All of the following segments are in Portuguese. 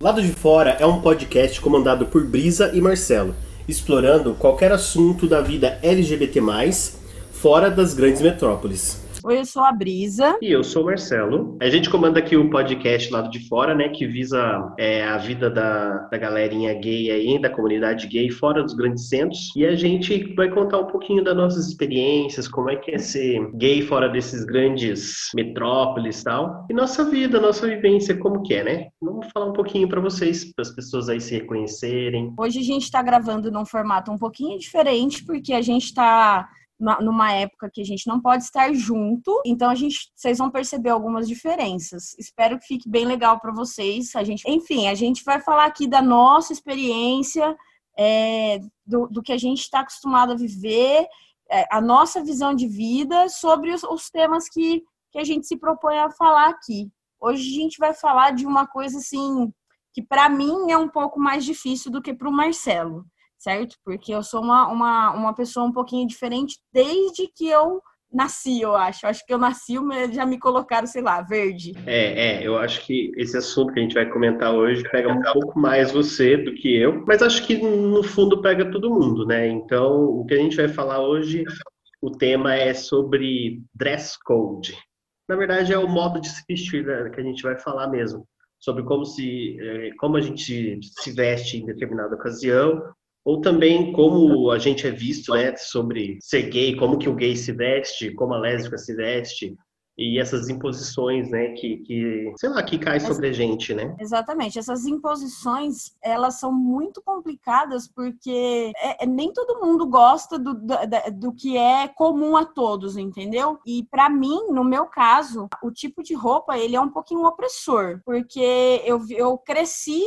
Lado de Fora é um podcast comandado por Brisa e Marcelo, explorando qualquer assunto da vida LGBT+, fora das grandes metrópoles. Oi, eu sou a Brisa. E eu sou o Marcelo. A gente comanda aqui o podcast Lado de Fora, né? Que visa é, a vida da, da galerinha gay aí, da comunidade gay fora dos grandes centros. E a gente vai contar um pouquinho das nossas experiências, como é que é ser gay fora desses grandes metrópoles e tal. E nossa vida, nossa vivência, como que é, né? Vamos falar um pouquinho para vocês, para as pessoas aí se reconhecerem. Hoje a gente está gravando num formato um pouquinho diferente, porque a gente está numa época que a gente não pode estar junto, então a gente, vocês vão perceber algumas diferenças. Espero que fique bem legal para vocês. A gente, enfim, a gente vai falar aqui da nossa experiência, é, do, do, que a gente está acostumado a viver, é, a nossa visão de vida sobre os, os temas que, que a gente se propõe a falar aqui. Hoje a gente vai falar de uma coisa assim que para mim é um pouco mais difícil do que para o Marcelo certo? Porque eu sou uma, uma, uma pessoa um pouquinho diferente desde que eu nasci, eu acho. Eu acho que eu nasci, já me colocaram, sei lá, verde. É, é, eu acho que esse assunto que a gente vai comentar hoje pega um pouco mais você do que eu, mas acho que no fundo pega todo mundo, né? Então, o que a gente vai falar hoje, o tema é sobre dress code. Na verdade, é o modo de se vestir né, que a gente vai falar mesmo sobre como se eh, como a gente se veste em determinada ocasião ou também como a gente é visto, né, sobre ser gay, como que o gay se veste, como a lésbica se veste, e essas imposições, né, que, que sei lá, que cai sobre a gente, né? Exatamente. Essas imposições, elas são muito complicadas porque é, é, nem todo mundo gosta do, do, do, que é comum a todos, entendeu? E para mim, no meu caso, o tipo de roupa, ele é um pouquinho opressor, porque eu, eu cresci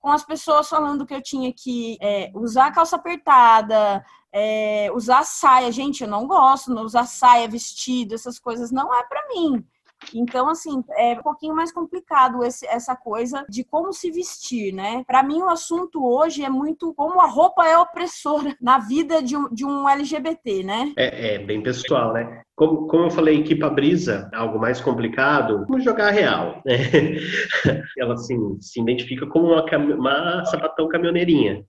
com as pessoas falando que eu tinha que é, usar calça apertada, é, usar saia. Gente, eu não gosto, não usar saia, vestido, essas coisas não é para mim. Então, assim, é um pouquinho mais complicado esse, essa coisa de como se vestir, né? Para mim, o assunto hoje é muito como a roupa é opressora na vida de um, de um LGBT, né? É, é bem pessoal, né? Como, como eu falei aqui para Brisa, algo mais complicado, vamos jogar real, né? Ela, assim, se identifica como uma, uma sapatão caminhoneirinha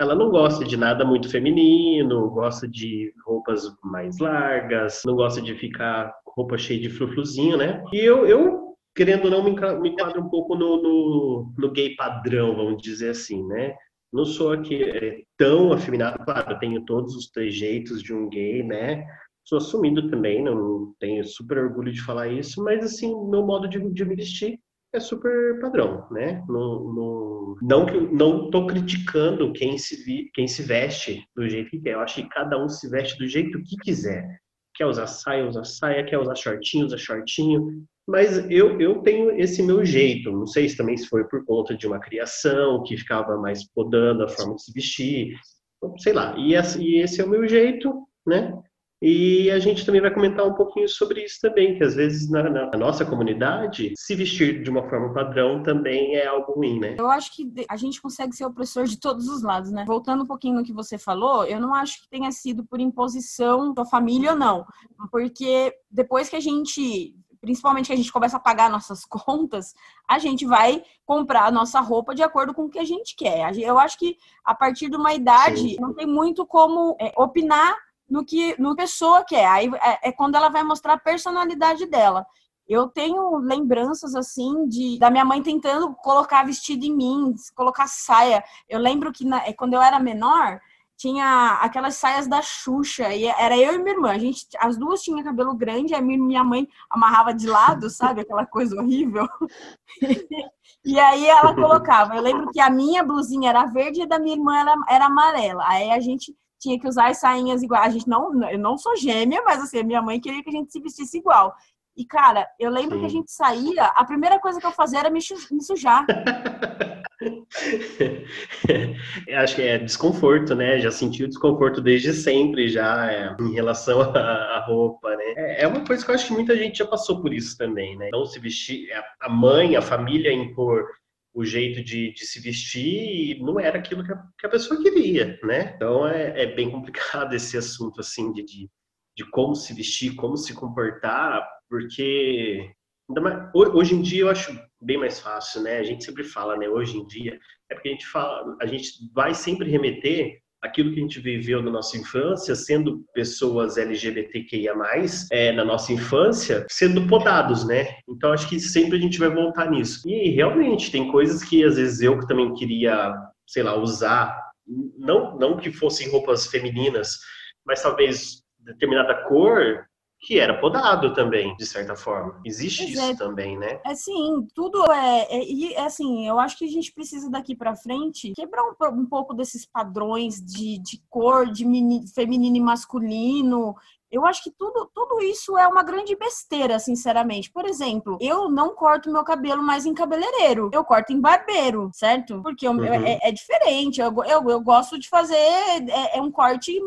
ela não gosta de nada muito feminino, gosta de roupas mais largas, não gosta de ficar roupa cheia de frufruzinho, né? E eu, eu querendo ou não, me enquadro um pouco no, no, no, gay padrão, vamos dizer assim, né? Não sou aqui é, tão afeminado, claro, eu tenho todos os trejeitos de um gay, né? Sou assumido também, não tenho super orgulho de falar isso, mas assim, meu modo de, de me vestir é super padrão, né? No, não que não estou criticando quem se, vi, quem se veste do jeito que quer. Eu acho que cada um se veste do jeito que quiser. Quer usar saia, usa saia. Quer usar shortinho, usa shortinho. Mas eu, eu tenho esse meu jeito. Não sei se também se foi por conta de uma criação que ficava mais podando a forma de se vestir. Sei lá. E esse é o meu jeito, né? E a gente também vai comentar um pouquinho sobre isso também, que às vezes na, na, nossa comunidade, se vestir de uma forma padrão também é algo ruim, né? Eu acho que a gente consegue ser opressor de todos os lados, né? Voltando um pouquinho no que você falou, eu não acho que tenha sido por imposição da família ou não, porque depois que a gente principalmente que a gente começa a pagar nossas contas, a gente vai comprar a nossa roupa de acordo com o que a gente quer. Eu acho que a partir de uma idade Sim. não tem muito como é, opinar no que no pessoa quer. Aí é, é quando ela vai mostrar a personalidade dela. Eu tenho lembranças assim de da minha mãe tentando colocar vestido em mim, colocar saia. Eu lembro que na, é, quando eu era menor, tinha aquelas saias da Xuxa, e era eu e minha irmã. A gente, as duas tinham cabelo grande, a minha mãe amarrava de lado, sabe? Aquela coisa horrível. e aí ela colocava. Eu lembro que a minha blusinha era verde e a da minha irmã era, era amarela. Aí a gente tinha que usar as sainhas iguais. A gente não, eu não sou gêmea, mas assim, a minha mãe queria que a gente se vestisse igual. E, cara, eu lembro Sim. que a gente saía, a primeira coisa que eu fazia era me, me sujar. acho que é desconforto, né? Já senti o desconforto desde sempre, já é, em relação à roupa, né? É, é uma coisa que eu acho que muita gente já passou por isso também, né? Não se vestir, a mãe, a família impor o jeito de, de, se vestir e não era aquilo que a, que a pessoa queria, né? Então é, é, bem complicado esse assunto assim de, de, de, como se vestir, como se comportar, porque Hoje em dia eu acho bem mais fácil, né? A gente sempre fala, né? Hoje em dia é porque a gente fala, a gente vai sempre remeter aquilo que a gente viveu na nossa infância, sendo pessoas LGBTQIA+, é, na nossa infância, sendo podados, né? Então, acho que sempre a gente vai voltar nisso. E, realmente, tem coisas que, às vezes, eu também queria, sei lá, usar, não, não que fossem roupas femininas, mas talvez determinada cor que era podado também, de certa forma. Existe isso é, também, né? É sim, tudo é, é, e é assim, eu acho que a gente precisa daqui para frente quebrar um, um, pouco desses padrões de, de cor, de mini, feminino e masculino. Eu acho que tudo, tudo isso é uma grande besteira, sinceramente. Por exemplo, eu não corto meu cabelo mais em cabeleireiro, eu corto em barbeiro, certo? Porque eu, uhum. é, é, diferente. Eu, eu, eu, gosto de fazer é, é um corte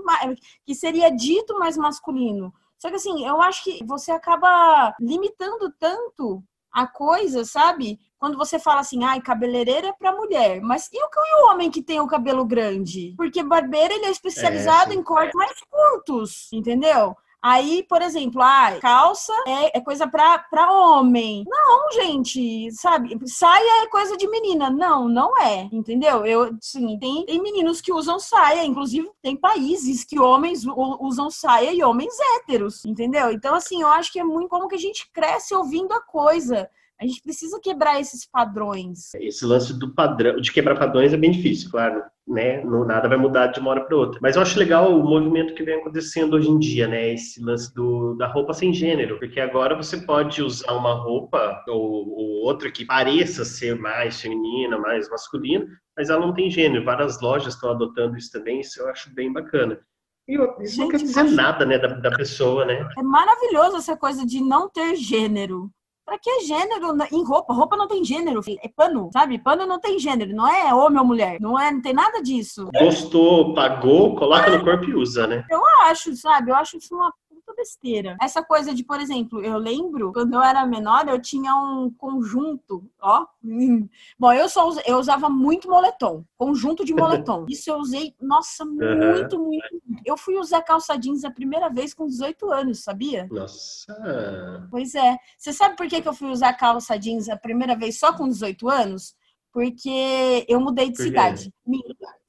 que seria dito mais masculino. Só que assim, eu acho que você acaba limitando tanto a coisa, sabe? Quando você fala assim, ai, cabeleireira é pra mulher. Mas e o, e o homem que tem o cabelo grande? Porque barbeiro, ele é especializado é, em cortes mais curtos, entendeu? Aí, por exemplo, ah, calça é, é coisa pra, pra homem. Não, gente, sabe? Saia é coisa de menina. Não, não é, entendeu? Eu, sim, tem, tem meninos que usam saia, inclusive tem países que homens usam saia e homens héteros, entendeu? Então, assim, eu acho que é muito como que a gente cresce ouvindo a coisa. A gente precisa quebrar esses padrões. Esse lance do padrão, de quebrar padrões é bem difícil, claro, né? Não nada vai mudar de uma hora para outra. Mas eu acho legal o movimento que vem acontecendo hoje em dia, né? Esse lance do, da roupa sem gênero, porque agora você pode usar uma roupa ou, ou outra que pareça ser mais feminina, mais masculina, mas ela não tem gênero. Várias lojas estão adotando isso também, isso eu acho bem bacana. E isso Gente, não quer dizer nada, né, da, da pessoa, né? É maravilhoso essa coisa de não ter gênero. Pra que gênero em roupa? Roupa não tem gênero, é pano, sabe? Pano não tem gênero, não é homem ou mulher, não é, não tem nada disso. Gostou, pagou, coloca no corpo e usa, né? Eu acho, sabe? Eu acho isso uma besteira. Essa coisa de, por exemplo, eu lembro, quando eu era menor, eu tinha um conjunto, ó. Bom, eu só eu usava muito moletom, conjunto de moletom. Isso eu usei, nossa, muito, uhum. muito. Eu fui usar calça jeans a primeira vez com 18 anos, sabia? Nossa. Pois é. Você sabe por que, que eu fui usar calça jeans a primeira vez só com 18 anos? Porque eu mudei de cidade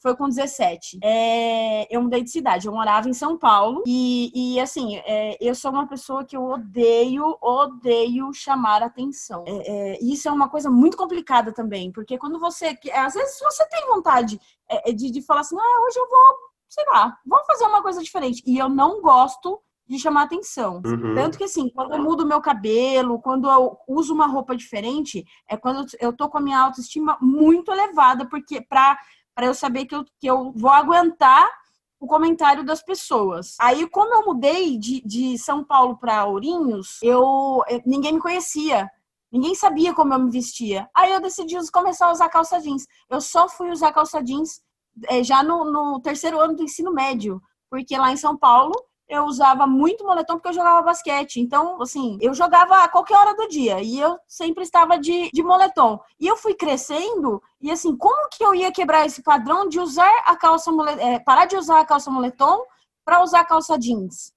foi com 17. É, eu mudei de cidade, eu morava em São Paulo e, e assim, é, eu sou uma pessoa que eu odeio, odeio chamar atenção. É, é isso é uma coisa muito complicada também, porque quando você, às vezes você tem vontade é, é, de, de falar assim, ah, hoje eu vou, sei lá, vou fazer uma coisa diferente e eu não gosto de chamar atenção. Uhum. Tanto que, assim, quando eu mudo meu cabelo, quando eu uso uma roupa diferente, é quando eu tô com a minha autoestima muito elevada, porque pra para eu saber que eu, que eu vou aguentar o comentário das pessoas. Aí, como eu mudei de, de São Paulo para Ourinhos, eu ninguém me conhecia. Ninguém sabia como eu me vestia. Aí eu decidi começar a usar calça jeans. Eu só fui usar calça jeans é, já no, no terceiro ano do ensino médio, porque lá em São Paulo eu usava muito moletom porque eu jogava basquete. Então, assim, eu jogava a qualquer hora do dia e eu sempre estava de, de moletom. E eu fui crescendo e, assim, como que eu ia quebrar esse padrão de usar a calça moletom, é, parar de usar a calça moletom para usar a calça jeans?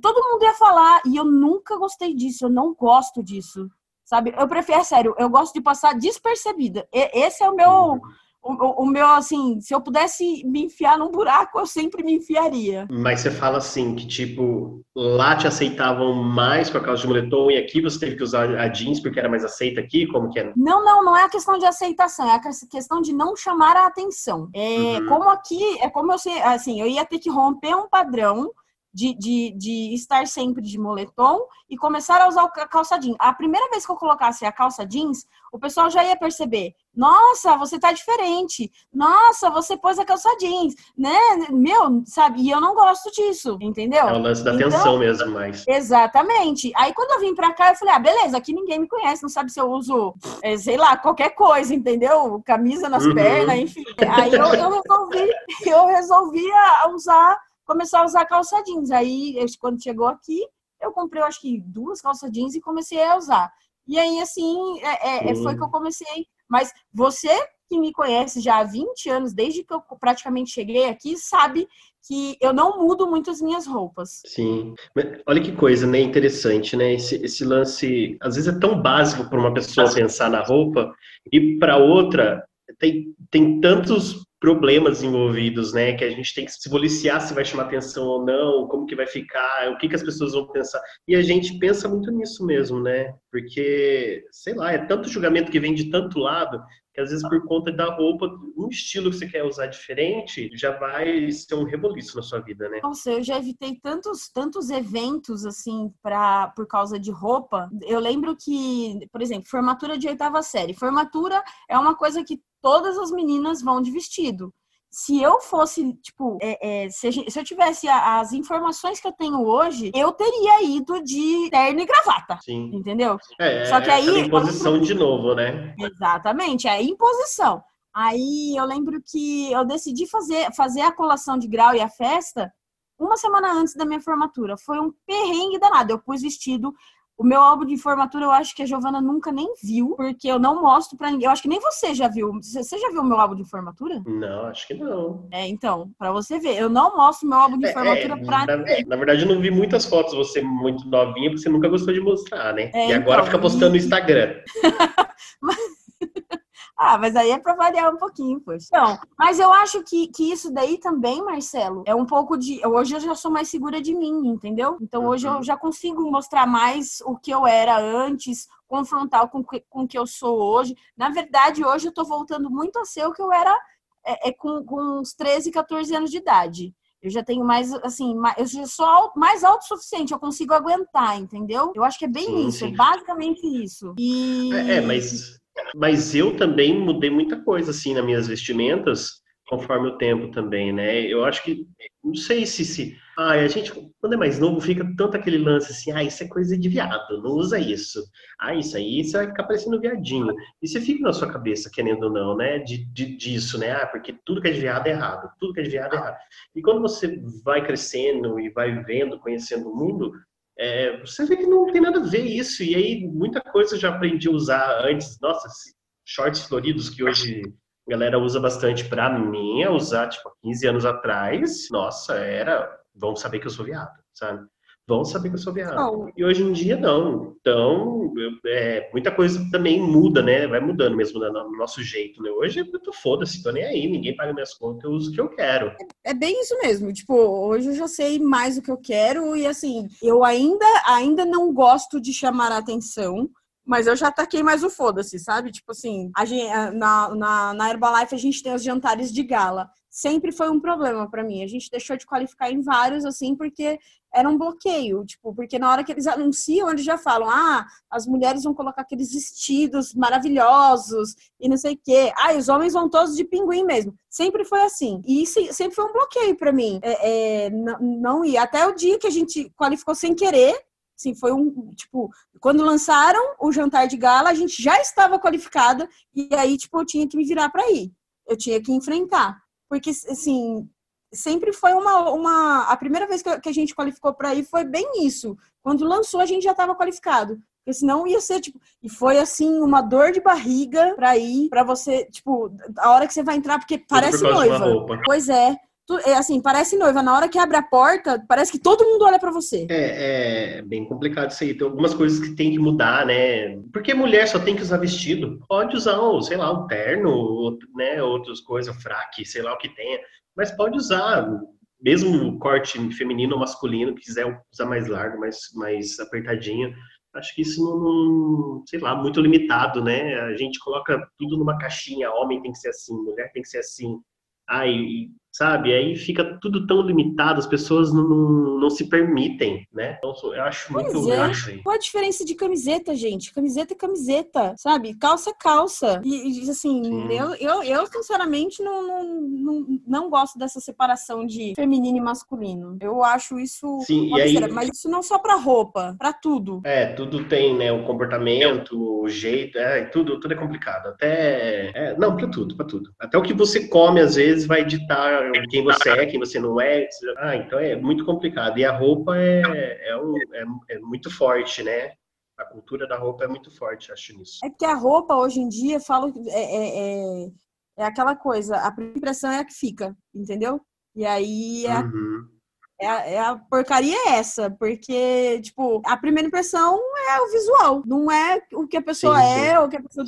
Todo mundo ia falar e eu nunca gostei disso, eu não gosto disso. Sabe? Eu prefiro, é sério, eu gosto de passar despercebida. Esse é o meu. O, o, meu, assim, se eu pudesse me enfiar num buraco, eu sempre me enfiaria. Mas você fala assim, que tipo, lá te aceitavam mais por causa de moletom e aqui você teve que usar a jeans porque era mais aceita aqui? Como que é? Não, não, não é a questão de aceitação, é a questão de não chamar a atenção. É, uhum. Como aqui, é como eu sei, assim, eu ia ter que romper um padrão de, de, de estar sempre de moletom e começar a usar a calça jeans. A primeira vez que eu colocasse a calça jeans, o pessoal já ia perceber: nossa, você tá diferente, nossa, você pôs a calça jeans, né? Meu, sabe? E eu não gosto disso, entendeu? É o lance da então, atenção mesmo, mas. Exatamente. Aí quando eu vim pra cá, eu falei: ah, beleza, aqui ninguém me conhece, não sabe se eu uso, é, sei lá, qualquer coisa, entendeu? Camisa nas uhum. pernas, enfim. Aí eu, eu resolvi, eu resolvi usar começou a usar calça jeans. Aí, quando chegou aqui, eu comprei, eu acho que duas calças jeans e comecei a usar. E aí, assim, é, é, uhum. foi que eu comecei. Mas você que me conhece já há 20 anos, desde que eu praticamente cheguei aqui, sabe que eu não mudo muito as minhas roupas. Sim. Olha que coisa, né? Interessante, né? Esse, esse lance, às vezes é tão básico para uma pessoa pensar na roupa e para outra tem, tem tantos problemas envolvidos, né? Que a gente tem que se policiar se vai chamar atenção ou não, como que vai ficar, o que, que as pessoas vão pensar. E a gente pensa muito nisso mesmo, né? Porque, sei lá, é tanto julgamento que vem de tanto lado que às vezes por conta da roupa, um estilo que você quer usar diferente, já vai ser um reboliço na sua vida, né? Nossa, eu já evitei tantos, tantos eventos assim para por causa de roupa. Eu lembro que, por exemplo, formatura de oitava série. Formatura é uma coisa que todas as meninas vão de vestido se eu fosse, tipo, é, é, se, gente, se, eu tivesse as informações que eu tenho hoje, eu teria ido de terno e gravata. Sim. Entendeu? É, Só que aí. É imposição de novo, né? Exatamente, é imposição. Aí eu lembro que eu decidi fazer, fazer a colação de grau e a festa uma semana antes da minha formatura. Foi um perrengue danado. Eu pus vestido o meu álbum de formatura eu acho que a Giovana nunca nem viu, porque eu não mostro para ninguém. Eu acho que nem você já viu. Você já viu o meu álbum de formatura? Não, acho que não. É, então, para você ver, eu não mostro meu álbum de é, formatura é, pra na, ninguém. Na verdade, eu não vi muitas fotos você muito novinha, porque você nunca gostou de mostrar, né? É, e agora então, fica postando no Instagram. Mas... Ah, mas aí é para variar um pouquinho, poxa. Então, mas eu acho que, que isso daí também, Marcelo, é um pouco de. Hoje eu já sou mais segura de mim, entendeu? Então hoje eu uhum. já consigo mostrar mais o que eu era antes, confrontar com, com o que eu sou hoje. Na verdade, hoje eu tô voltando muito a ser o que eu era é, é com, com uns 13, 14 anos de idade. Eu já tenho mais, assim, eu já sou mais autossuficiente, eu consigo aguentar, entendeu? Eu acho que é bem sim, isso, sim. é basicamente isso. E... É, é, mas mas eu também mudei muita coisa, assim, nas minhas vestimentas, conforme o tempo também, né? Eu acho que, não sei se, se ah, a gente, quando é mais novo, fica tanto aquele lance assim, ah, isso é coisa de viado, não usa isso. Ah, isso aí, você vai ficar parecendo viadinho. E você fica na sua cabeça, querendo ou não, né, de, de, disso, né? Ah, porque tudo que é de viado é errado, tudo que é de viado é errado. E quando você vai crescendo e vai vendo, conhecendo o mundo, é, você vê que não tem nada a ver isso. E aí, muita coisa eu já aprendi a usar antes. Nossa, shorts floridos que hoje a galera usa bastante. Para mim, é usar, tipo, 15 anos atrás, nossa, era. Vão saber que eu sou viado, sabe? Vão saber que eu sou viado. Oh. E hoje em dia não. Então, é, muita coisa também muda, né? Vai mudando mesmo no nosso jeito, né? Hoje eu tô foda-se, tô nem aí, ninguém paga minhas contas, eu uso o que eu quero. É, é, bem isso mesmo. Tipo, hoje eu já sei mais o que eu quero e assim, eu ainda, ainda não gosto de chamar a atenção. Mas eu já taquei mais o foda-se, sabe? Tipo assim, a gente, na, na, na Herbalife a gente tem os jantares de gala sempre foi um problema para mim. A gente deixou de qualificar em vários, assim, porque era um bloqueio, tipo, porque na hora que eles anunciam, eles já falam, ah, as mulheres vão colocar aqueles vestidos maravilhosos e não sei o quê. Ah, os homens vão todos de pinguim mesmo. Sempre foi assim. E isso sempre foi um bloqueio para mim. É, é, não, não ia. Até o dia que a gente qualificou sem querer, Assim, foi um, tipo, quando lançaram o jantar de gala, a gente já estava qualificada e aí, tipo, eu tinha que me virar para ir. Eu tinha que enfrentar porque assim sempre foi uma, uma a primeira vez que a gente qualificou para ir foi bem isso. Quando lançou a gente já estava qualificado. Porque senão ia ser, tipo, e foi assim, uma dor de barriga pra ir, pra você, tipo, a hora que você vai entrar, porque parece por noiva. Pois é. É assim, parece noiva. Na hora que abre a porta, parece que todo mundo olha para você. É, é bem complicado isso aí. Tem algumas coisas que tem que mudar, né? Porque mulher só tem que usar vestido. Pode usar, um, sei lá, um terno, né? Outras coisas, fraque, sei lá o que tenha. Mas pode usar, mesmo corte feminino ou masculino, quiser usar mais largo, mais, mais apertadinho. Acho que isso não, não, sei lá, muito limitado, né? A gente coloca tudo numa caixinha. Homem tem que ser assim, mulher tem que ser assim. Ah, e sabe? Aí fica tudo tão limitado, as pessoas não, não, não se permitem, né? Então, eu acho pois muito é. Qual a diferença de camiseta, gente? Camiseta é camiseta, sabe? Calça é calça. E, e assim, eu, eu, eu, sinceramente não, não, não, não gosto dessa separação de feminino e masculino. Eu acho isso Sim, uma aí... mas isso não só pra roupa, pra tudo. É, tudo tem, né? O comportamento, o jeito, é, tudo, tudo é complicado. Até. É, não, pra tudo, pra tudo. Até o que você come, às vezes, vai ditar quem você é, quem você não é. Ah, então é muito complicado. E a roupa é, é, um, é, é muito forte, né? A cultura da roupa é muito forte, acho nisso. É porque a roupa hoje em dia, falo, é, é, é é aquela coisa, a primeira impressão é a que fica, entendeu? E aí é, uhum. é, a, é a porcaria é essa, porque, tipo, a primeira impressão é o visual, não é o que a pessoa sim, sim. é, ou o que a pessoa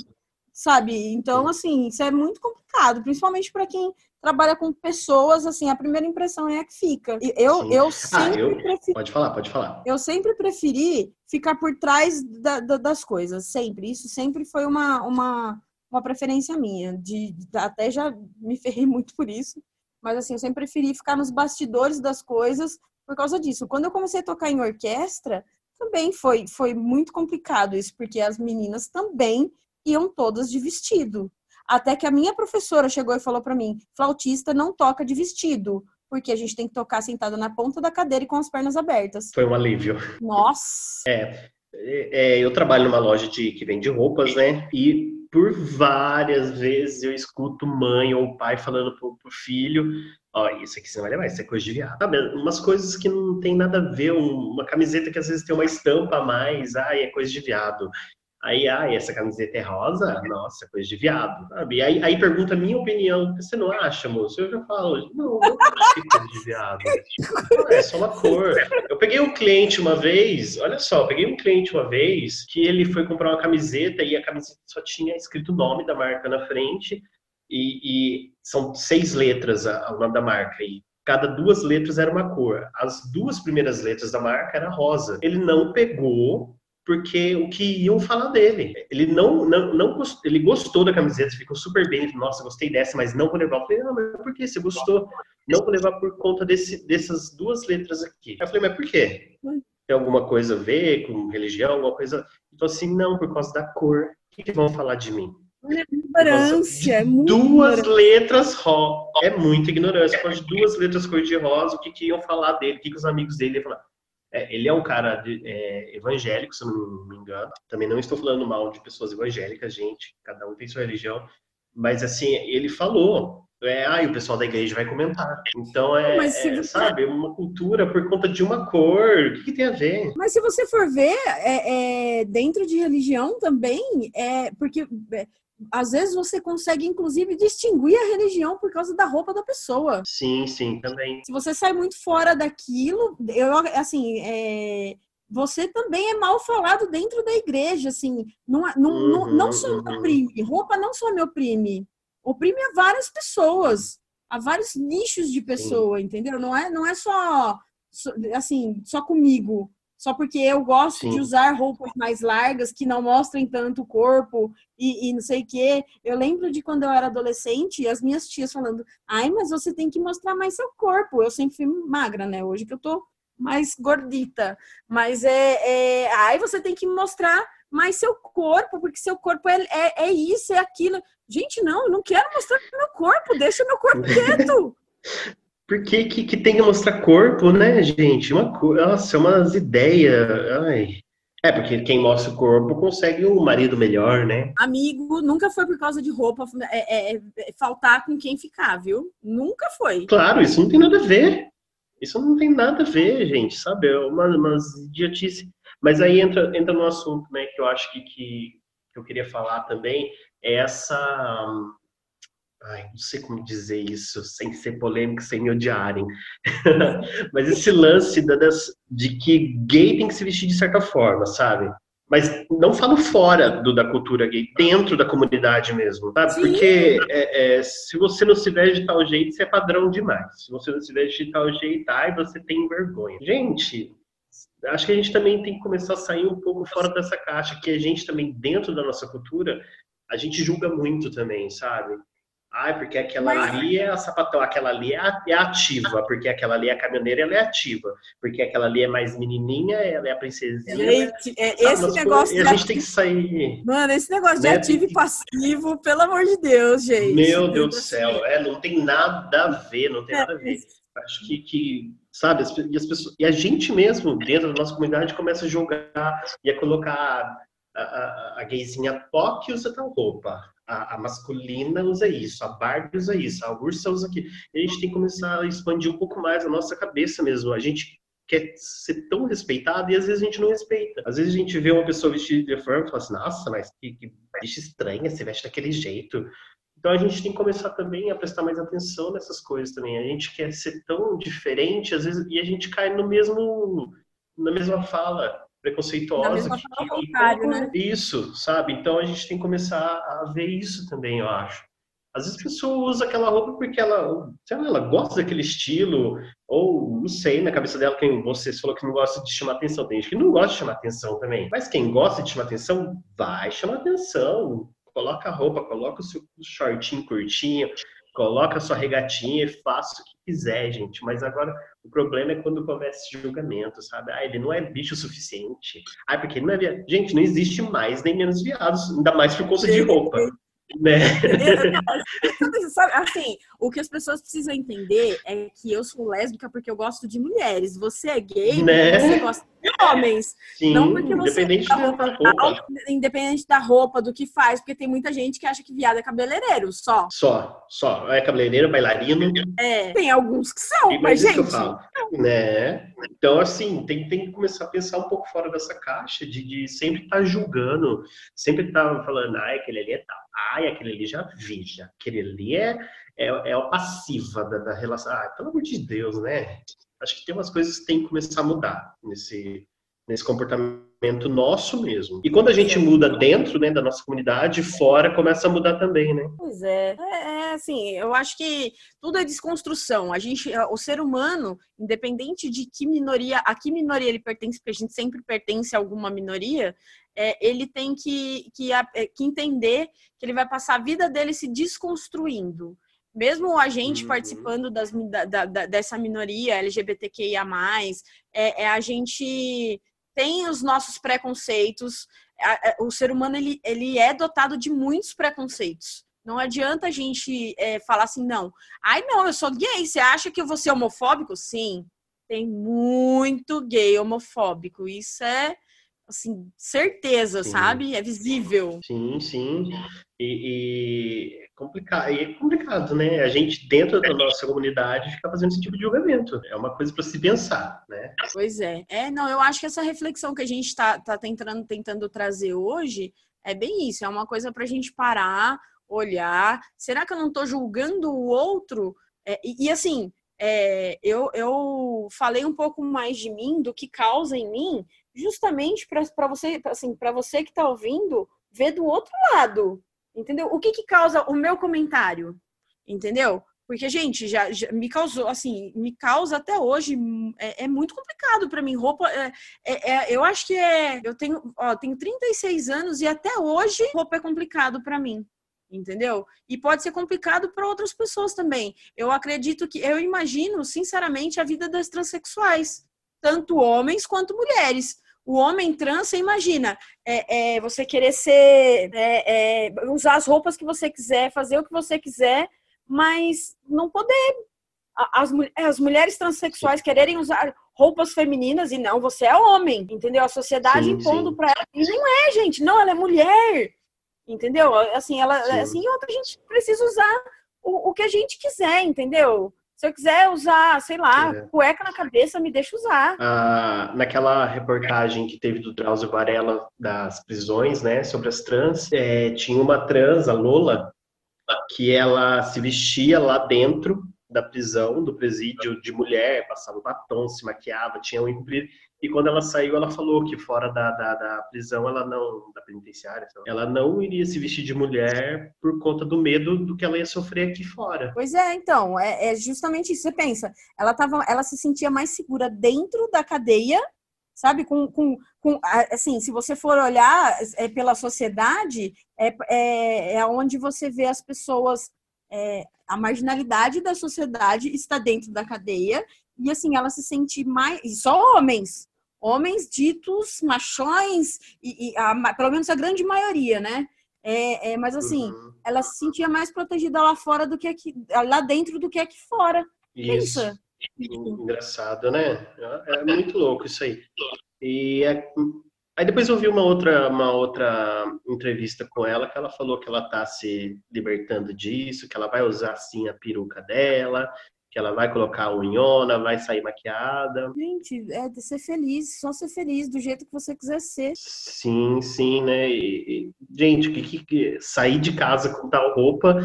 sabe? Então, assim, isso é muito complicado, principalmente para quem trabalha com pessoas, assim, a primeira impressão é a que fica. Eu, eu sempre ah, eu... Preferi... Pode falar, pode falar. Eu sempre preferi ficar por trás da, da, das coisas, sempre. Isso sempre foi uma, uma, uma preferência minha. De, de, até já me ferrei muito por isso. Mas, assim, eu sempre preferi ficar nos bastidores das coisas por causa disso. Quando eu comecei a tocar em orquestra, também foi, foi muito complicado isso, porque as meninas também iam todas de vestido. Até que a minha professora chegou e falou para mim: flautista não toca de vestido, porque a gente tem que tocar sentada na ponta da cadeira e com as pernas abertas. Foi um alívio. Nossa! É, é eu trabalho numa loja de, que vende roupas, né? E por várias vezes eu escuto mãe ou pai falando pro, pro filho: Ó, oh, isso aqui você não vai levar, isso é coisa de viado. Sabe? Umas coisas que não tem nada a ver, uma camiseta que às vezes tem uma estampa a mais, ai, é coisa de viado. Aí, ah, essa camiseta é rosa? Nossa, coisa de viado, sabe? Aí, aí pergunta a minha opinião. Você não acha, moço? Eu já falo, não, não acho que é coisa de viado. É só uma cor. Eu peguei um cliente uma vez, olha só, eu peguei um cliente uma vez que ele foi comprar uma camiseta e a camiseta só tinha escrito o nome da marca na frente e, e são seis letras o nome da marca. E cada duas letras era uma cor. As duas primeiras letras da marca era rosa. Ele não pegou porque o que iam falar dele. Ele não, não, não ele gostou da camiseta, ficou super bem. Nossa, gostei dessa, mas não vou levar. Eu falei, não, mas por que você gostou? Não vou levar por conta desse, dessas duas letras aqui. Eu falei, mas por quê? Tem alguma coisa a ver com religião, alguma coisa? Então, assim, não, por causa da cor. O que, vão falar de mim? É ignorância, é muito Duas ignorância. letras rosa. É muita ignorância. Causa de duas letras cor de rosa, o que, que iam falar dele? O que, que os amigos dele iam falar? É, ele é um cara de, é, evangélico, se eu não me engano. Também não estou falando mal de pessoas evangélicas, gente. Cada um tem sua religião. Mas, assim, ele falou. É, ah, e o pessoal da igreja vai comentar. Então, é, é sabe, uma cultura por conta de uma cor. O que, que tem a ver? Mas se você for ver, é, é dentro de religião também, é porque é, às vezes você consegue, inclusive, distinguir a religião por causa da roupa da pessoa. Sim, sim, também. Se você sai muito fora daquilo, eu, assim, é, você também é mal falado dentro da igreja, assim, não, não, uhum, não, não só uhum. me oprime, roupa não só me oprime, oprime a várias pessoas, a vários nichos de pessoa, sim. entendeu? Não é, não é só, assim, só comigo só porque eu gosto Sim. de usar roupas mais largas que não mostrem tanto o corpo e, e não sei o quê. Eu lembro de quando eu era adolescente, as minhas tias falando: ai, mas você tem que mostrar mais seu corpo. Eu sempre fui magra, né? Hoje que eu tô mais gordita. Mas é, é ai, você tem que mostrar mais seu corpo, porque seu corpo é, é, é isso, é aquilo. Gente, não, eu não quero mostrar meu corpo, deixa meu corpo quieto. Por que, que, que, tem que mostrar corpo, né, gente? Uma Nossa, é umas ideias. Ai. É, porque quem mostra o corpo consegue um marido melhor, né? Amigo, nunca foi por causa de roupa é, é, é, faltar com quem ficar, viu? Nunca foi. Claro, isso não tem nada a ver. Isso não tem nada a ver, gente, sabe? É uma, umas idiotice. Mas aí entra, entra no assunto, né, que eu acho que, que, que eu queria falar também, é essa Ai, não sei como dizer isso sem ser polêmico, sem me odiarem. Mas esse lance das, de que gay tem que se vestir de certa forma, sabe? Mas não falo fora do, da cultura gay, dentro da comunidade mesmo, sabe? Sim. Porque é, é, se você não se veste de tal jeito, você é padrão demais. Se você não se veste de tal jeito, ai, você tem vergonha. Gente, acho que a gente também tem que começar a sair um pouco fora dessa caixa, que a gente também, dentro da nossa cultura, a gente julga muito também, sabe? Ai, porque aquela Mas... ali é a sapatão, aquela ali é, é ativa, porque aquela ali é a caminhoneira, ela é ativa, porque aquela ali é mais menininha, ela é a princesinha. Gente, é, esse negócio de... a gente tem que sair... Mano, esse negócio né? de ativo e passivo, pelo amor de Deus, gente. Meu Deus do céu, é, não tem nada a ver, não tem nada a ver. Acho que, que sabe, as, e, as pessoas, e a gente mesmo, dentro da nossa comunidade, começa a julgar e a colocar a, a, a gayzinha POC usa tal roupa a, a, masculina usa isso, a Barbie usa isso, a Ursa usa aquilo. A gente tem que começar a expandir um pouco mais a nossa cabeça mesmo. A gente quer ser tão respeitado e às vezes a gente não respeita. Às vezes a gente vê uma pessoa vestida de forma e fala assim, nossa, mas que, que bicho estranha, se veste daquele jeito. Então a gente tem que começar também a prestar mais atenção nessas coisas também. A gente quer ser tão diferente, às vezes, e a gente cai no mesmo, na mesma fala preconceituosa. Fala contrário, né? Isso, sabe? Então a gente tem que começar a ver isso também, eu acho. Às vezes a pessoa usa aquela roupa porque ela, sei lá, ela gosta daquele estilo, ou não sei, na cabeça dela, quem você falou que não gosta de chamar atenção. Tem gente que não gosta de chamar atenção também. Mas quem gosta de chamar atenção, vai chamar atenção. Coloca a roupa, coloca o seu shortinho curtinho, coloca a sua regatinha e faça o que quiser, gente. Mas agora o problema é quando começa esse julgamento, sabe? Ah, ele não é bicho o suficiente. Ah, porque ele não é viado. Gente, não existe mais nem menos viados, ainda mais por conta de roupa. Né? Sabe, assim, o que as pessoas precisam entender é que eu sou lésbica porque eu gosto de mulheres. Você é gay né? você gosta de homens. Sim, não porque você independente da roupa. Independente da roupa, do que faz, porque tem muita gente que acha que viado é cabeleireiro, só. Só, só. É cabeleireiro, bailarino. É, tem alguns que são, mas, mas gente. Que eu falo, né? Então, assim, tem, tem que começar a pensar um pouco fora dessa caixa, de, de sempre estar tá julgando, sempre estar tá falando, ai, aquele ali é tal, ai, aquele ali já veja, aquele ali é, é, é a passiva da, da relação. Ai, pelo amor de Deus, né? Acho que tem umas coisas que tem que começar a mudar nesse, nesse comportamento nosso mesmo. E quando a gente muda dentro né, da nossa comunidade, fora começa a mudar também, né? Pois é. é. é. assim, eu acho que tudo é desconstrução. A gente, o ser humano, independente de que minoria, a que minoria ele pertence, porque a gente sempre pertence a alguma minoria, é, ele tem que, que, é, que entender que ele vai passar a vida dele se desconstruindo mesmo a gente uhum. participando das, da, da, dessa minoria LGBTQIA+, é, é, a gente tem os nossos preconceitos. O ser humano ele, ele é dotado de muitos preconceitos. Não adianta a gente é, falar assim, não. Ai, não, eu sou gay. Você acha que eu vou ser homofóbico? Sim, tem muito gay homofóbico. Isso é, assim, certeza, sim. sabe? É visível. Sim, sim. E, e complicado, e é complicado, né? A gente, dentro da nossa comunidade, fica fazendo esse tipo de julgamento. É uma coisa para se pensar, né? Pois é. É, não, eu acho que essa reflexão que a gente está tá tentando, tentando trazer hoje é bem isso. É uma coisa para a gente parar, olhar. Será que eu não estou julgando o outro? É, e, e, assim, é, eu, eu falei um pouco mais de mim, do que causa em mim, justamente para você, assim, para você que está ouvindo, ver do outro lado Entendeu? O que que causa o meu comentário? Entendeu? Porque, gente, já, já, me causou, assim, me causa até hoje, é, é muito complicado para mim. Roupa, é, é, é, eu acho que é. Eu tenho, ó, tenho 36 anos e até hoje roupa é complicado para mim. Entendeu? E pode ser complicado para outras pessoas também. Eu acredito que, eu imagino, sinceramente, a vida das transexuais, tanto homens quanto mulheres o homem trans, você imagina, é, é você querer ser, é, é, usar as roupas que você quiser, fazer o que você quiser, mas não poder. As, as mulheres transexuais quererem usar roupas femininas e não, você é homem, entendeu? A sociedade sim, impondo para ela. E não é, gente, não, ela é mulher, entendeu? Assim, ela, sim. assim, outra gente precisa usar o, o que a gente quiser, entendeu? Se eu quiser usar, sei lá, é. cueca na cabeça, me deixa usar. Ah, naquela reportagem que teve do Drauzio Varela das prisões, né, sobre as trans, é, tinha uma trans, a Lola, que ela se vestia lá dentro da prisão, do presídio de mulher, passava batom, se maquiava, tinha um. E quando ela saiu, ela falou que fora da, da, da, prisão, ela não, da penitenciária, ela não iria se vestir de mulher por conta do medo do que ela ia sofrer aqui fora. Pois é, então, é, é justamente isso. Você pensa, ela, tava, ela se sentia mais segura dentro da cadeia, sabe? Com, com, com assim, se você for olhar é, pela sociedade, é, é, é onde você vê as pessoas é, a marginalidade da sociedade está dentro da cadeia e assim ela se sente mais e só homens homens ditos machões e, e a, pelo menos a grande maioria né? É, é mas assim uhum. ela se sentia mais protegida lá fora do que aqui lá dentro do que aqui fora. Isso. Pensa. engraçado né? É muito louco isso aí. E é, Aí depois eu vi uma outra, uma outra entrevista com ela que ela falou que ela tá se libertando disso, que ela vai usar sim a peruca dela, que ela vai colocar a unhona, vai sair maquiada. Gente, é de ser feliz, só ser feliz do jeito que você quiser ser. Sim, sim, né? E, e, gente, que, que, sair de casa com tal roupa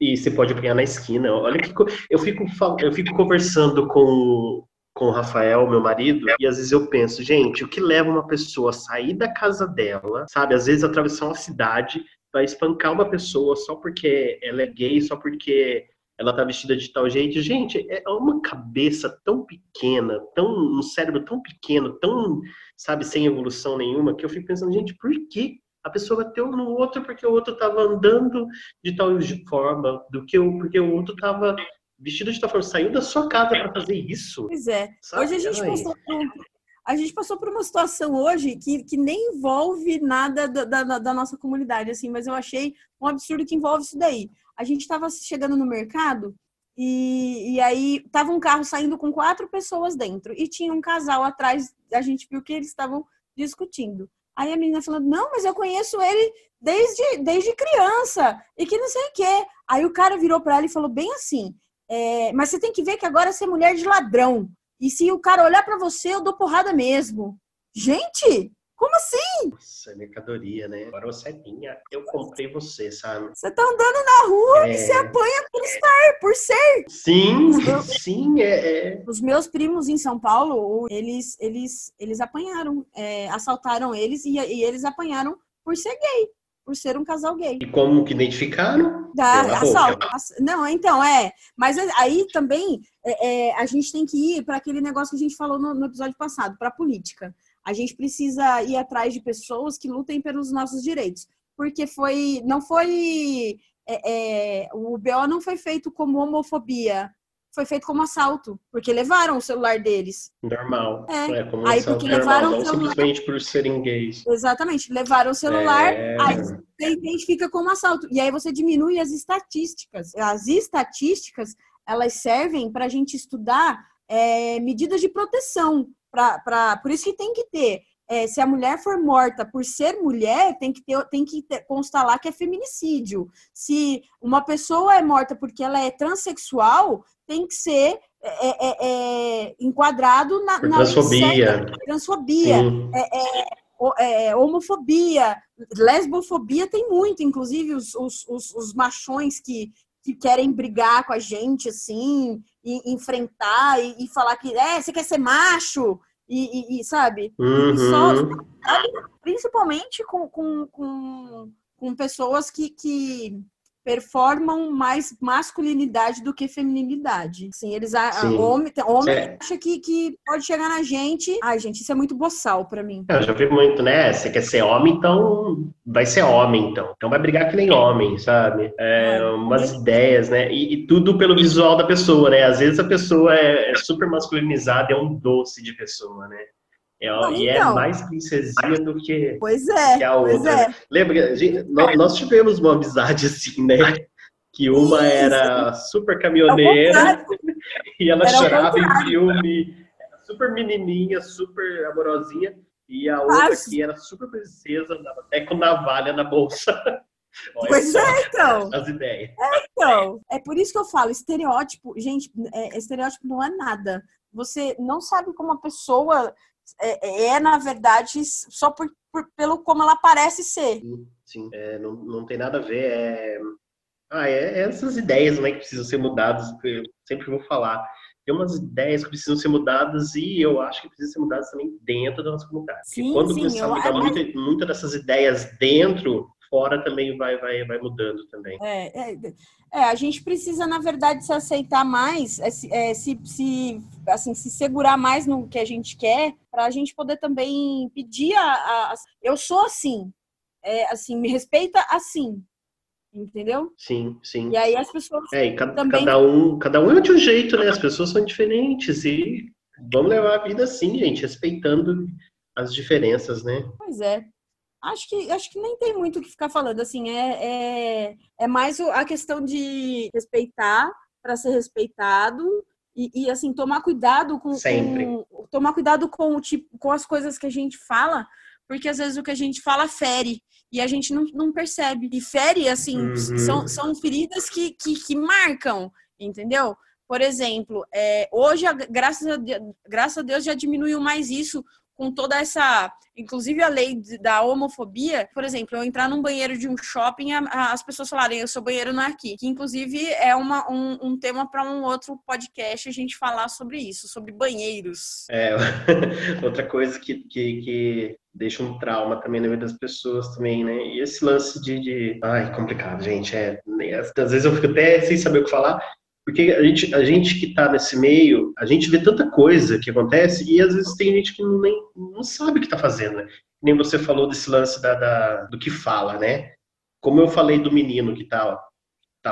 E você pode apanhar na esquina. Olha que eu fico, eu fico conversando com, com o Rafael, meu marido, e às vezes eu penso, gente, o que leva uma pessoa a sair da casa dela, sabe? Às vezes atravessar uma cidade vai espancar uma pessoa só porque ela é gay, só porque ela tá vestida de tal jeito. Gente, é uma cabeça tão pequena, tão um cérebro tão pequeno, tão, sabe, sem evolução nenhuma, que eu fico pensando, gente, por que a pessoa bateu no outro porque o outro estava andando de tal forma, do que o, porque o outro estava vestido de tal forma, saiu da sua casa para fazer isso. Pois é. Sabe? Hoje a gente passou por, a gente passou por uma situação hoje que, que nem envolve nada da, da, da nossa comunidade, assim, mas eu achei um absurdo que envolve isso daí a gente estava chegando no mercado e, e aí tava um carro saindo com quatro pessoas dentro e tinha um casal atrás. A gente viu que eles estavam discutindo. Aí a menina falando: Não, mas eu conheço ele desde, desde criança e que não sei o quê. Aí o cara virou para ela e falou bem assim: é, Mas você tem que ver que agora você é mulher de ladrão. E se o cara olhar para você, eu dou porrada mesmo. Gente, como assim? Nossa, é mercadoria, né? Agora você é minha, eu comprei você, sabe? Você tá andando na rua é... e você apanha por estar, por ser. Sim, sim, é, é, Os meus primos em São Paulo, eles, eles, eles apanharam, é, assaltaram eles e, e eles apanharam por ser gay por ser um casal gay. E como que identificaram? Da, assalto. Não, então, é. Mas aí também é, é, a gente tem que ir para aquele negócio que a gente falou no, no episódio passado, para a política. A gente precisa ir atrás de pessoas que lutem pelos nossos direitos. Porque foi. Não foi. É, é, o BO não foi feito como homofobia, foi feito como assalto, porque levaram o celular deles. Normal. É, é como aí porque levaram normal, o celular. simplesmente por serem gays. Exatamente, levaram o celular, é... aí você identifica como assalto. E aí você diminui as estatísticas. As estatísticas, elas servem para a gente estudar é, medidas de proteção. Pra, pra, por isso que tem que ter. É, se a mulher for morta por ser mulher, tem que, ter, tem que ter, constar lá que é feminicídio. Se uma pessoa é morta porque ela é transexual, tem que ser é, é, é enquadrado na, na transfobia. Transfobia. É, é, homofobia, lesbofobia tem muito, inclusive os, os, os, os machões que, que querem brigar com a gente, assim, e enfrentar e, e falar que é, você quer ser macho, e, e, e sabe? Uhum. E só, principalmente com, com, com, com pessoas que, que performam mais masculinidade do que feminilidade. Assim, eles a, a homem, homem é. acha que, que pode chegar na gente. Ai, gente, isso é muito boçal para mim. Eu já vi muito, né? Você quer ser homem, então vai ser homem, então. Então vai brigar que nem homem, sabe? É, é. umas ideias, né? E, e, tudo pelo visual da pessoa, né? Às vezes a pessoa é, é super masculinizada, é um doce de pessoa, né? É, então, e é então. mais princesinha do que, pois é, que a outra. É. Lembra, gente, nós, nós, tivemos uma amizade assim, né? Que uma Isso. era super caminhoneira e ela era chorava em filme, super menininha, super amorosinha, e a outra Acho... que era super princesa, até com navalha na bolsa. Olha pois é, então. As ideias. É, então. É por isso que eu falo, estereótipo, gente, é, estereótipo não é nada. Você não sabe como a pessoa é, é, na verdade, só por, por, pelo como ela parece ser. Sim, sim. É, não, não tem nada a ver. É... Ah, é, é essas ideias né, que precisam ser mudadas, eu sempre vou falar. Tem umas ideias que precisam ser mudadas e eu acho que precisam ser mudadas também dentro da nossa comunidade. Sim, quando sim, começar a mudar muitas muita dessas ideias dentro, fora também vai, vai, vai mudando também. É, é, é, a gente precisa, na verdade, se aceitar mais, é, se, é, se, assim, se segurar mais no que a gente quer, para a gente poder também pedir a, a, Eu sou assim, é, assim, me respeita assim. Entendeu? Sim, sim. E aí as pessoas. É, e cada, também... cada, um, cada um é de um jeito, né? As pessoas são diferentes e vamos levar a vida assim, gente, respeitando as diferenças, né? Pois é acho que acho que nem tem muito o que ficar falando. Assim, é, é, é mais a questão de respeitar para ser respeitado e, e, assim tomar cuidado com, com, tomar cuidado com o tipo com as coisas que a gente fala, porque às vezes o que a gente fala fere e a gente não, não percebe. E fere, assim, uhum. são, são feridas que, que, que marcam, entendeu? Por exemplo, é, hoje, graças a, Deus, graças a Deus, já diminuiu mais isso com toda essa, inclusive a lei da homofobia, por exemplo, eu entrar num banheiro de um shopping, as pessoas falarem, o seu banheiro não é aqui, que inclusive é uma, um, um tema para um outro podcast a gente falar sobre isso, sobre banheiros. É, outra coisa que, que, que deixa um trauma também na vida das pessoas também, né? E esse lance de, de... ai, complicado, gente, é, às vezes eu fico até sem saber o que falar, porque a gente, a gente que está nesse meio, a gente vê tanta coisa que acontece e às vezes tem gente que não, nem, não sabe o que está fazendo, né? Nem você falou desse lance da, da, do que fala, né? Como eu falei do menino que tá,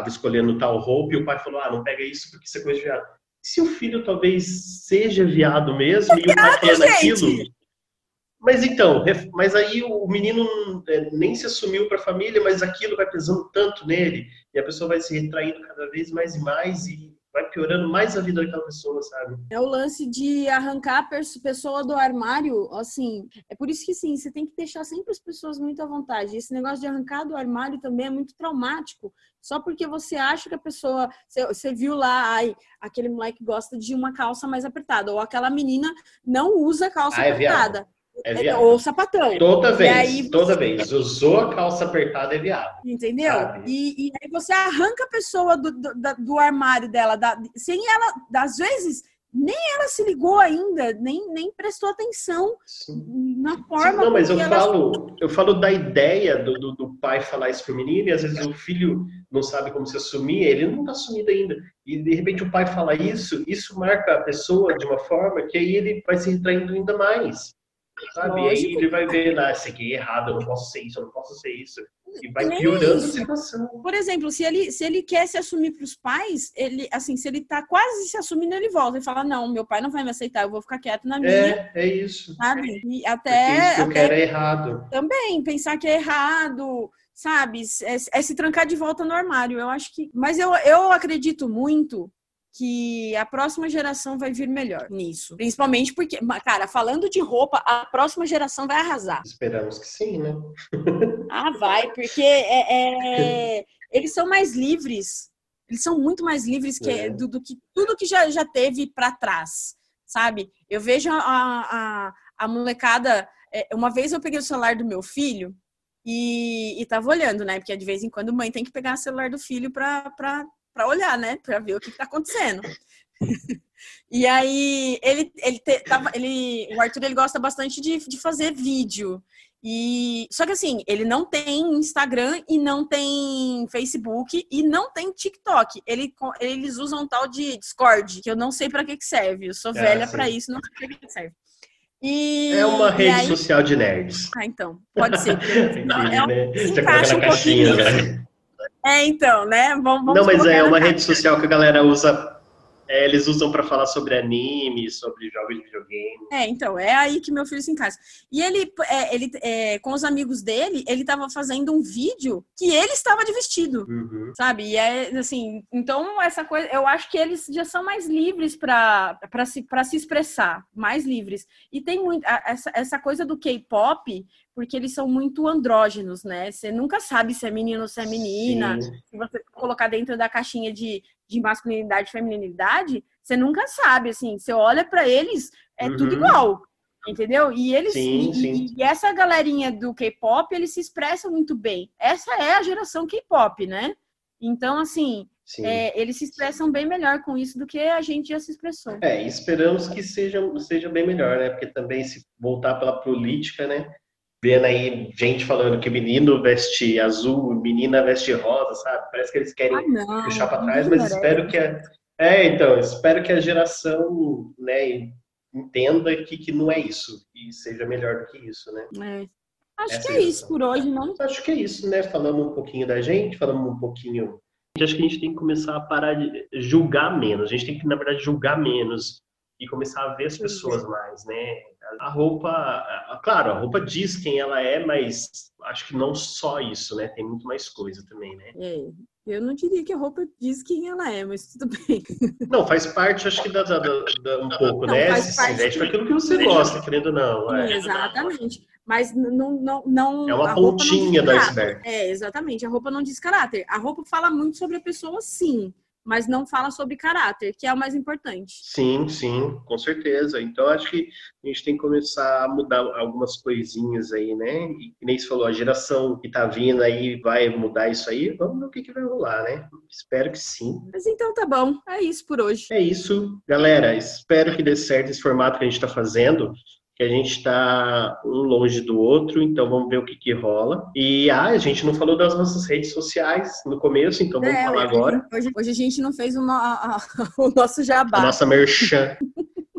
escolhendo tal roupa e o pai falou, ah, não pega isso porque isso é coisa de viado. Se o filho talvez seja viado mesmo é e o pai quer naquilo... Mas então, mas aí o menino é, nem se assumiu para a família, mas aquilo vai pesando tanto nele, e a pessoa vai se retraindo cada vez mais e mais, e vai piorando mais a vida daquela pessoa, sabe? É o lance de arrancar a pessoa do armário, assim, é por isso que sim, você tem que deixar sempre as pessoas muito à vontade. Esse negócio de arrancar do armário também é muito traumático, só porque você acha que a pessoa, você, você viu lá, ai, aquele moleque gosta de uma calça mais apertada, ou aquela menina não usa calça ah, é apertada. Viado. É, é viado. Ou sapatão. Toda vez, aí, toda vez. Usou a calça apertada é viado. Entendeu? E, e, aí você arranca a pessoa do, do, do armário dela, da, sem ela, às vezes, nem ela se ligou ainda, nem, nem prestou atenção Sim. na forma. Sim, não, mas eu falo, eu falo da ideia do, do, do, pai falar isso pro menino, e às vezes o filho não sabe como se assumir, ele não tá assumido ainda. E de repente o pai fala isso, isso marca a pessoa de uma forma que aí ele vai se retraindo ainda mais. Sabe? E aí ele vai ver, né, isso aqui é errado, eu não posso ser isso, eu não posso ser isso. E vai piorando isso. a situação. Por exemplo, se ele, se ele quer se assumir para os pais, ele, assim, se ele está quase se assumindo, ele volta e fala: Não, meu pai não vai me aceitar, eu vou ficar quieto na minha. É, é isso. Sabe? E até. Porque isso que eu quero é errado. Também, pensar que é errado sabe? É, é, se trancar de volta no armário. Eu acho que. Mas eu, eu acredito muito que a próxima geração vai vir melhor nisso. Principalmente porque, cara, falando de roupa, a próxima geração vai arrasar. Esperamos que sim, né? ah, vai, porque é, é, eles são mais livres. Eles são muito mais livres que, é. do, do, que tudo que já, já teve para trás, sabe? Eu vejo a, a, a molecada. É, uma vez eu peguei o celular do meu filho e, e tava olhando, né? Porque de vez em quando mãe tem que pegar o celular do filho pra, pra para olhar, né? Para ver o que está acontecendo. e aí ele ele, te, tava, ele o Arthur ele gosta bastante de, de fazer vídeo. E só que assim, ele não tem Instagram e não tem Facebook e não tem TikTok. Ele, eles usam um tal de Discord, que eu não sei para que, que serve. Eu sou é, velha para isso, não sei para que, que serve. E, é uma rede aí... social de nerds. Ah, então, pode ser. Não, é um, né? se encaixa um pouquinho. Né? É, então, né? Vamos, vamos Não, mas é uma rede social que a galera usa é, eles usam para falar sobre anime, sobre jogos de videogame. É, então, é aí que meu filho se encaixa. E ele, é, ele é, com os amigos dele, ele estava fazendo um vídeo que ele estava de vestido, uhum. sabe? E é assim, então essa coisa, eu acho que eles já são mais livres para se, se expressar, mais livres. E tem muito, essa, essa coisa do K-pop, porque eles são muito andrógenos, né? Você nunca sabe se é menino ou se é menina. Sim. Se você colocar dentro da caixinha de de masculinidade e feminilidade, você nunca sabe, assim, você olha para eles, é uhum. tudo igual, entendeu? E eles sim, e, sim. e, essa galerinha do K-pop, eles se expressam muito bem. Essa é a geração K-pop, né? Então, assim, é, eles se expressam bem melhor com isso do que a gente já se expressou. É, esperamos que seja, seja bem melhor, né? Porque também se voltar pela política, né? Vendo aí gente falando que menino veste azul, menina veste rosa, sabe? Parece que eles querem ah, não, puxar para trás, mas espero que a, é, então, espero que a geração, né, entenda que, que não é isso e seja melhor do que isso, né? É. Acho Essa que é isso por hoje, não? Acho que é isso, né? Falamos um pouquinho da gente, falamos um pouquinho. Acho que a gente tem que começar a parar de julgar menos. A gente tem que, na verdade, julgar menos e começar a ver as pessoas mais, né? A roupa, claro, a roupa diz quem ela é, mas acho que não só isso, né? Tem muito mais coisa também, né? É, eu não diria que a roupa diz quem ela é, mas tudo bem. Não, faz parte, acho que, da, da, da um pouco, não, né? Faz parte se veste aquilo que você gosta, querendo ou não. É. Exatamente. Mas não, não, não. É uma pontinha do iceberg. É, exatamente. A roupa não diz caráter. A roupa fala muito sobre a pessoa, sim. Mas não fala sobre caráter, que é o mais importante. Sim, sim, com certeza. Então acho que a gente tem que começar a mudar algumas coisinhas aí, né? E nem se falou, a geração que tá vindo aí vai mudar isso aí. Vamos ver o que, que vai rolar, né? Espero que sim. Mas então tá bom, é isso por hoje. É isso, galera. Espero que dê certo esse formato que a gente está fazendo que a gente está um longe do outro, então vamos ver o que, que rola. E ah, a gente não falou das nossas redes sociais no começo, então vamos é, falar hoje, agora. Hoje, hoje, a gente não fez o, no, a, o nosso jabá. A nossa merchan.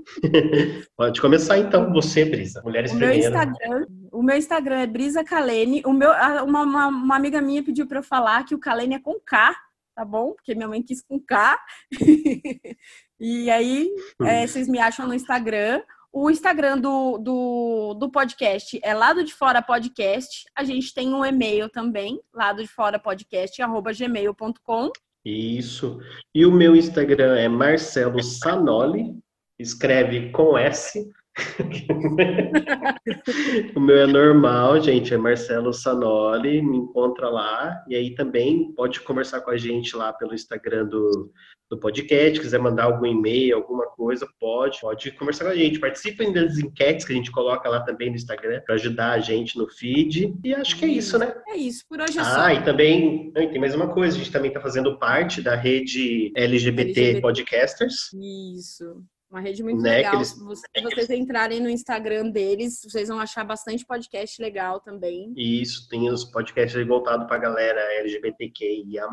Pode começar então, você, Brisa, Mulheres o meu Instagram, O meu Instagram é Brisa Kalene. O meu, uma, uma, uma amiga minha pediu para eu falar que o Kalene é com K, tá bom? Porque minha mãe quis com K. e aí, é, vocês me acham no Instagram. O Instagram do, do, do podcast é Lado de Fora Podcast. A gente tem um e-mail também, lado de fora podcast, arroba gmail.com. Isso. E o meu Instagram é Marcelo Sanoli, escreve com S. o meu é normal, gente, é Marcelo Sanoli, me encontra lá. E aí também pode conversar com a gente lá pelo Instagram do, do podcast, quiser mandar algum e-mail, alguma coisa, pode, pode conversar com a gente. Participem das enquetes que a gente coloca lá também no Instagram para ajudar a gente no feed. E acho que é isso, né? É isso, por hoje é ah, só. Ah, e também tem mais uma coisa, a gente também está fazendo parte da rede LGBT, LGBT. Podcasters. Isso. Uma rede muito né, legal. Eles... Se vocês entrarem no Instagram deles, vocês vão achar bastante podcast legal também. Isso, tem os podcasts voltados para a galera LGBTQIA+,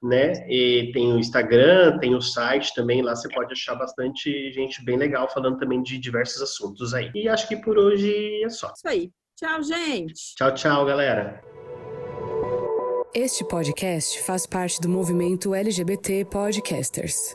né? E tem o Instagram, tem o site também, lá você pode achar bastante gente bem legal falando também de diversos assuntos aí. E acho que por hoje é só. Isso aí. Tchau, gente. Tchau, tchau, galera. Este podcast faz parte do movimento LGBT Podcasters.